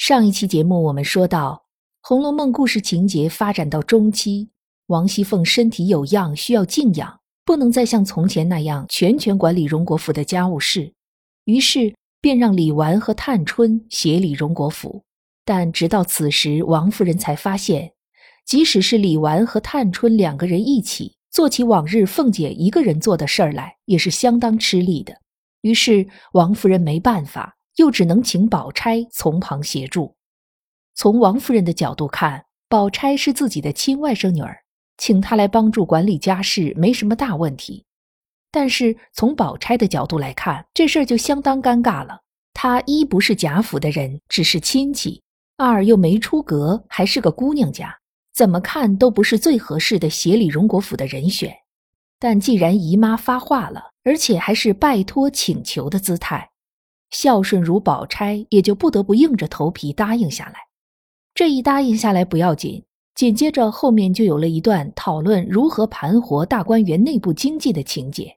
上一期节目我们说到，《红楼梦》故事情节发展到中期，王熙凤身体有恙，需要静养，不能再像从前那样全权管理荣国府的家务事，于是便让李纨和探春协理荣国府。但直到此时，王夫人才发现，即使是李纨和探春两个人一起做起往日凤姐一个人做的事儿来，也是相当吃力的。于是王夫人没办法。又只能请宝钗从旁协助。从王夫人的角度看，宝钗是自己的亲外甥女儿，请她来帮助管理家事没什么大问题。但是从宝钗的角度来看，这事儿就相当尴尬了。她一不是贾府的人，只是亲戚；二又没出阁，还是个姑娘家，怎么看都不是最合适的协理荣国府的人选。但既然姨妈发话了，而且还是拜托请求的姿态。孝顺如宝钗，也就不得不硬着头皮答应下来。这一答应下来不要紧，紧接着后面就有了一段讨论如何盘活大观园内部经济的情节。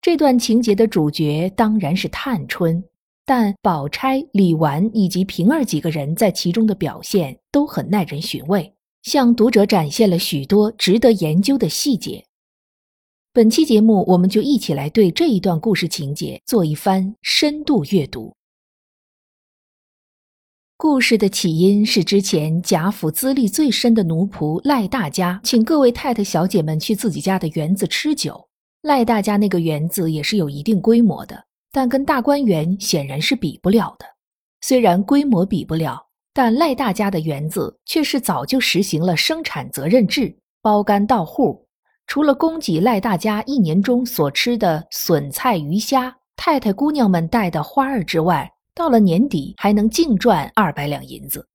这段情节的主角当然是探春，但宝钗、李纨以及平儿几个人在其中的表现都很耐人寻味，向读者展现了许多值得研究的细节。本期节目，我们就一起来对这一段故事情节做一番深度阅读。故事的起因是之前贾府资历最深的奴仆赖大家请各位太太小姐们去自己家的园子吃酒。赖大家那个园子也是有一定规模的，但跟大观园显然是比不了的。虽然规模比不了，但赖大家的园子却是早就实行了生产责任制，包干到户。除了供给赖大家一年中所吃的笋菜鱼虾，太太姑娘们带的花儿之外，到了年底还能净赚二百两银子。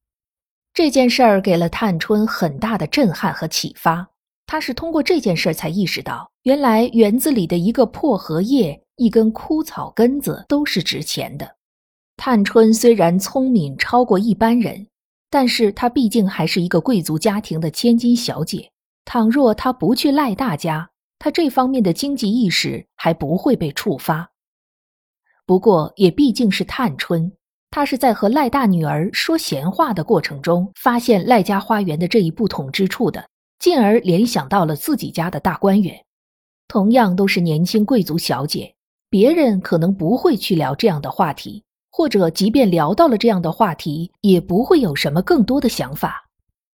这件事儿给了探春很大的震撼和启发。她是通过这件事儿才意识到，原来园子里的一个破荷叶、一根枯草根子都是值钱的。探春虽然聪明超过一般人，但是她毕竟还是一个贵族家庭的千金小姐。倘若他不去赖大家，他这方面的经济意识还不会被触发。不过也毕竟是探春，她是在和赖大女儿说闲话的过程中，发现赖家花园的这一不同之处的，进而联想到了自己家的大观园。同样都是年轻贵族小姐，别人可能不会去聊这样的话题，或者即便聊到了这样的话题，也不会有什么更多的想法。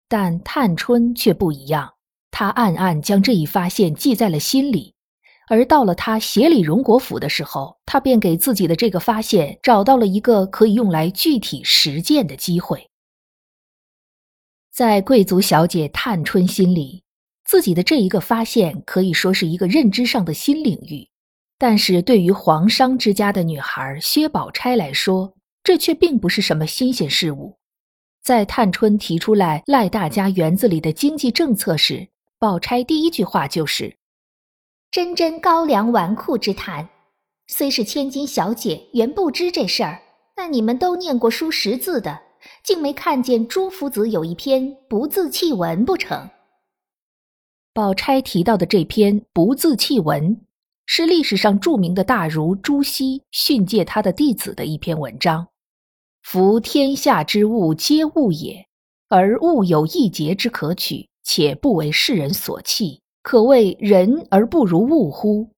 但探春却不一样。他暗暗将这一发现记在了心里，而到了他协理荣国府的时候，他便给自己的这个发现找到了一个可以用来具体实践的机会。在贵族小姐探春心里，自己的这一个发现可以说是一个认知上的新领域，但是对于皇商之家的女孩薛宝钗来说，这却并不是什么新鲜事物。在探春提出来赖大家园子里的经济政策时，宝钗第一句话就是：“真真高粱纨绔之谈，虽是千金小姐，原不知这事儿。但你们都念过书识字的，竟没看见朱夫子有一篇《不自弃文》不成？”宝钗提到的这篇《不自弃文》，是历史上著名的大儒朱熹训诫他的弟子的一篇文章。夫天下之物皆物也，而物有一节之可取。且不为世人所弃，可谓人而不如物乎？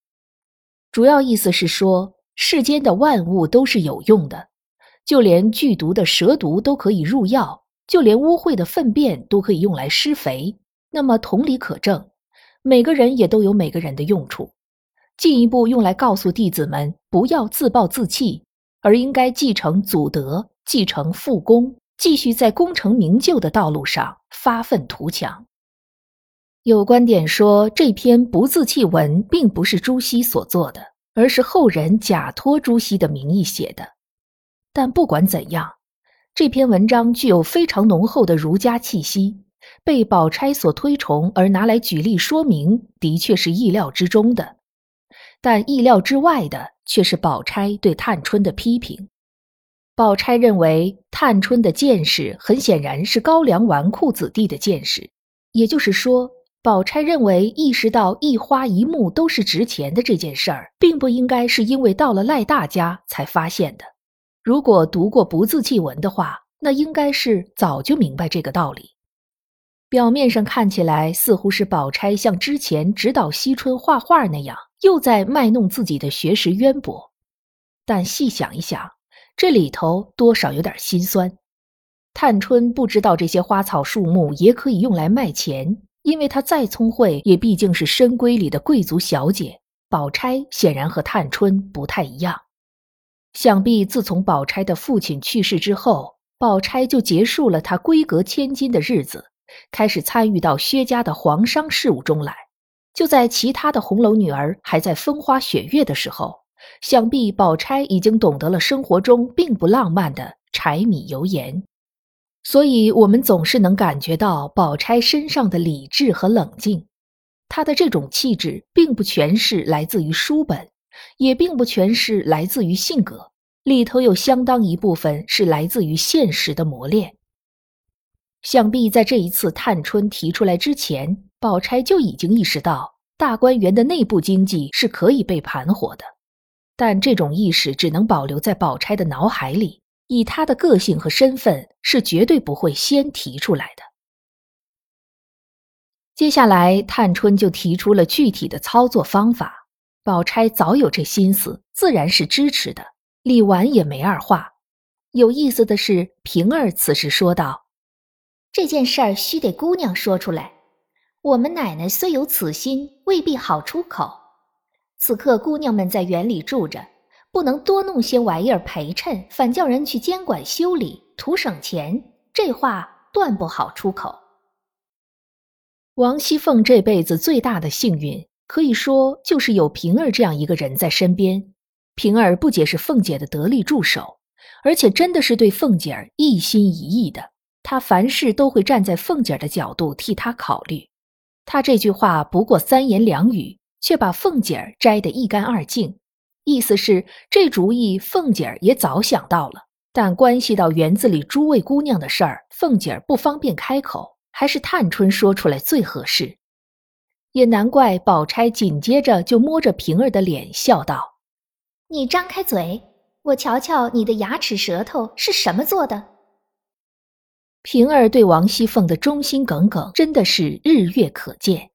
主要意思是说，世间的万物都是有用的，就连剧毒的蛇毒都可以入药，就连污秽的粪便都可以用来施肥。那么同理可证，每个人也都有每个人的用处。进一步用来告诉弟子们，不要自暴自弃，而应该继承祖德，继承父功，继续在功成名就的道路上发愤图强。有观点说，这篇不自弃文并不是朱熹所作的，而是后人假托朱熹的名义写的。但不管怎样，这篇文章具有非常浓厚的儒家气息，被宝钗所推崇而拿来举例说明，的确是意料之中的。但意料之外的却是宝钗对探春的批评。宝钗认为探春的见识很显然是高粱纨绔子弟的见识，也就是说，宝钗认为意识到一花一木都是值钱的这件事儿，并不应该是因为到了赖大家才发现的。如果读过不字记文的话，那应该是早就明白这个道理。表面上看起来似乎是宝钗像之前指导惜春画画那样，又在卖弄自己的学识渊博，但细想一想，这里头多少有点心酸。探春不知道这些花草树木也可以用来卖钱，因为她再聪慧，也毕竟是深闺里的贵族小姐。宝钗显然和探春不太一样。想必自从宝钗的父亲去世之后，宝钗就结束了她闺阁千金的日子，开始参与到薛家的皇商事务中来。就在其他的红楼女儿还在风花雪月的时候，想必宝钗已经懂得了生活中并不浪漫的柴米油盐，所以我们总是能感觉到宝钗身上的理智和冷静。她的这种气质，并不全是来自于书本。也并不全是来自于性格，里头有相当一部分是来自于现实的磨练。想必在这一次探春提出来之前，宝钗就已经意识到大观园的内部经济是可以被盘活的，但这种意识只能保留在宝钗的脑海里，以她的个性和身份是绝对不会先提出来的。接下来，探春就提出了具体的操作方法。宝钗早有这心思，自然是支持的。李纨也没二话。有意思的是，平儿此时说道：“这件事儿须得姑娘说出来。我们奶奶虽有此心，未必好出口。此刻姑娘们在园里住着，不能多弄些玩意儿陪衬，反叫人去监管修理，图省钱。这话断不好出口。”王熙凤这辈子最大的幸运。可以说，就是有平儿这样一个人在身边。平儿不仅是凤姐的得力助手，而且真的是对凤姐儿一心一意的。她凡事都会站在凤姐儿的角度替她考虑。她这句话不过三言两语，却把凤姐儿摘得一干二净。意思是这主意凤姐儿也早想到了，但关系到园子里诸位姑娘的事儿，凤姐儿不方便开口，还是探春说出来最合适。也难怪，宝钗紧接着就摸着平儿的脸笑道：“你张开嘴，我瞧瞧你的牙齿舌头是什么做的。”平儿对王熙凤的忠心耿耿，真的是日月可见。《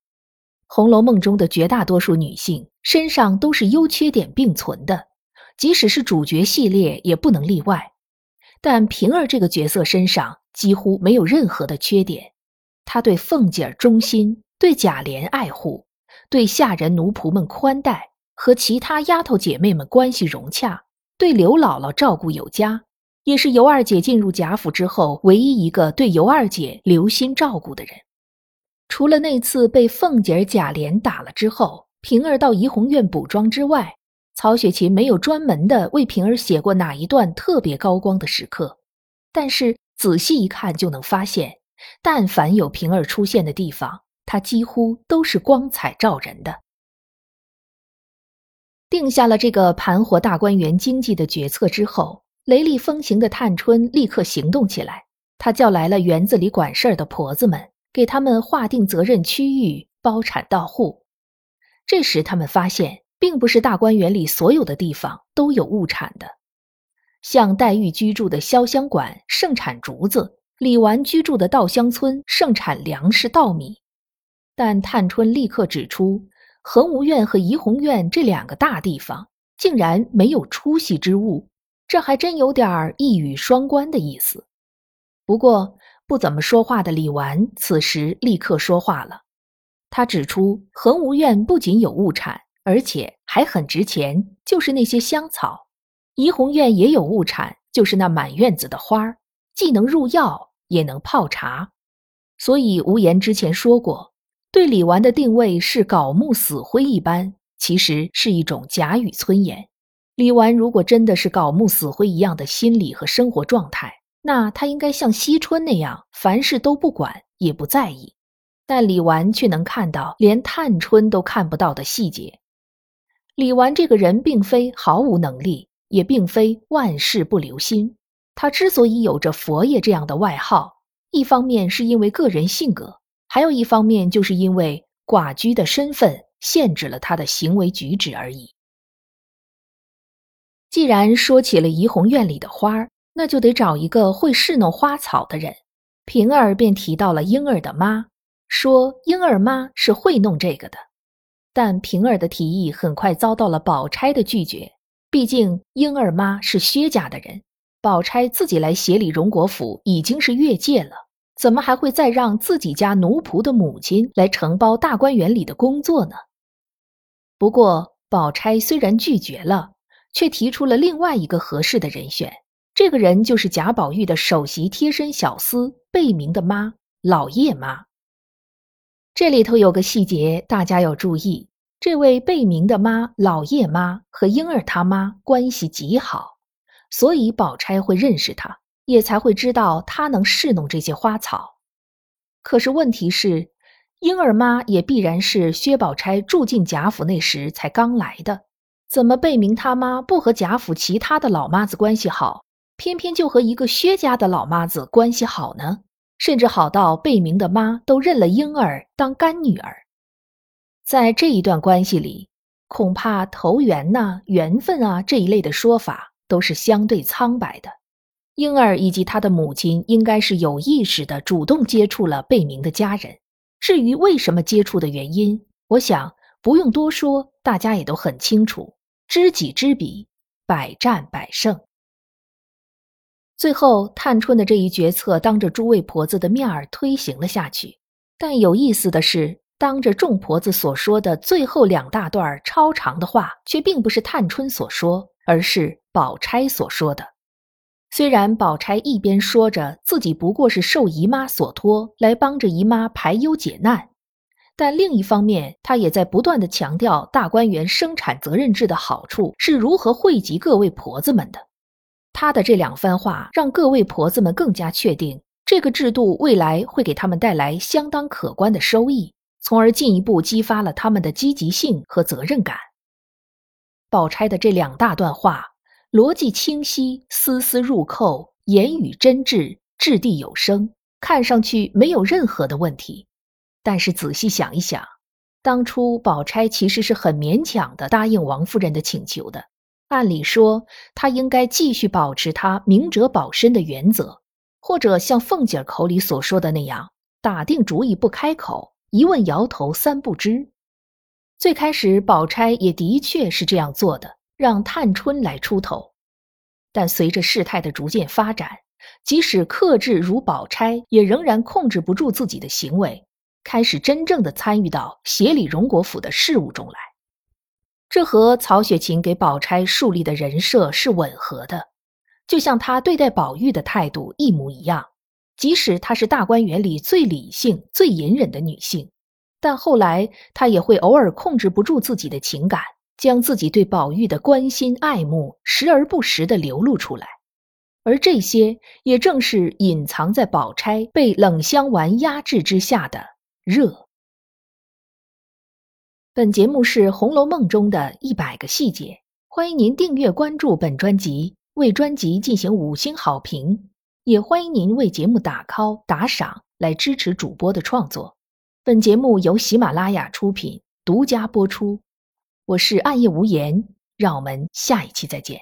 红楼梦》中的绝大多数女性身上都是优缺点并存的，即使是主角系列也不能例外。但平儿这个角色身上几乎没有任何的缺点，她对凤姐儿忠心。对贾琏爱护，对下人奴仆们宽待，和其他丫头姐妹们关系融洽，对刘姥姥照顾有加，也是尤二姐进入贾府之后唯一一个对尤二姐留心照顾的人。除了那次被凤姐儿、贾琏打了之后，平儿到怡红院补妆之外，曹雪芹没有专门的为平儿写过哪一段特别高光的时刻。但是仔细一看就能发现，但凡有平儿出现的地方。他几乎都是光彩照人的。定下了这个盘活大观园经济的决策之后，雷厉风行的探春立刻行动起来。她叫来了园子里管事儿的婆子们，给他们划定责任区域，包产到户。这时，他们发现，并不是大观园里所有的地方都有物产的。像黛玉居住的潇湘馆盛产竹子，李纨居住的稻香村盛产粮食稻米。但探春立刻指出，恒芜院和怡红院这两个大地方竟然没有出息之物，这还真有点儿一语双关的意思。不过不怎么说话的李纨此时立刻说话了，他指出恒芜院不仅有物产，而且还很值钱，就是那些香草；怡红院也有物产，就是那满院子的花儿，既能入药，也能泡茶。所以无言之前说过。对李纨的定位是槁木死灰一般，其实是一种假语村言。李纨如果真的是槁木死灰一样的心理和生活状态，那他应该像惜春那样，凡事都不管也不在意。但李纨却能看到连探春都看不到的细节。李纨这个人并非毫无能力，也并非万事不留心。他之所以有着“佛爷”这样的外号，一方面是因为个人性格，还有一方面就是因为寡居的身份限制了他的行为举止而已。既然说起了怡红院里的花儿，那就得找一个会侍弄花草的人。平儿便提到了婴儿的妈，说婴儿妈是会弄这个的。但平儿的提议很快遭到了宝钗的拒绝。毕竟婴儿妈是薛家的人，宝钗自己来协理荣国府已经是越界了，怎么还会再让自己家奴仆的母亲来承包大观园里的工作呢？不过，宝钗虽然拒绝了，却提出了另外一个合适的人选。这个人就是贾宝玉的首席贴身小厮贝明的妈老叶妈。这里头有个细节，大家要注意：这位贝明的妈老叶妈和婴儿他妈关系极好，所以宝钗会认识他，也才会知道他能侍弄这些花草。可是问题是，婴儿妈也必然是薛宝钗住进贾府那时才刚来的，怎么贝明他妈不和贾府其他的老妈子关系好？偏偏就和一个薛家的老妈子关系好呢，甚至好到贝明的妈都认了婴儿当干女儿。在这一段关系里，恐怕投缘呐、缘分啊这一类的说法都是相对苍白的。婴儿以及他的母亲应该是有意识的主动接触了贝明的家人。至于为什么接触的原因，我想不用多说，大家也都很清楚。知己知彼，百战百胜。最后，探春的这一决策当着诸位婆子的面儿推行了下去。但有意思的是，当着众婆子所说的最后两大段超长的话，却并不是探春所说，而是宝钗所说的。虽然宝钗一边说着自己不过是受姨妈所托来帮着姨妈排忧解难，但另一方面，她也在不断的强调大观园生产责任制的好处是如何惠及各位婆子们的。他的这两番话，让各位婆子们更加确定，这个制度未来会给他们带来相当可观的收益，从而进一步激发了他们的积极性和责任感。宝钗的这两大段话，逻辑清晰，丝丝入扣，言语真挚，掷地有声，看上去没有任何的问题。但是仔细想一想，当初宝钗其实是很勉强的答应王夫人的请求的。按理说，他应该继续保持他明哲保身的原则，或者像凤姐口里所说的那样，打定主意不开口，一问摇头三不知。最开始，宝钗也的确是这样做的，让探春来出头。但随着事态的逐渐发展，即使克制如宝钗，也仍然控制不住自己的行为，开始真正的参与到协理荣国府的事务中来。这和曹雪芹给宝钗树立的人设是吻合的，就像他对待宝玉的态度一模一样。即使她是大观园里最理性、最隐忍的女性，但后来她也会偶尔控制不住自己的情感，将自己对宝玉的关心、爱慕时而不时的流露出来。而这些，也正是隐藏在宝钗被冷香丸压制之下的热。本节目是《红楼梦》中的一百个细节，欢迎您订阅关注本专辑，为专辑进行五星好评，也欢迎您为节目打 call 打赏来支持主播的创作。本节目由喜马拉雅出品，独家播出。我是暗夜无言，让我们下一期再见。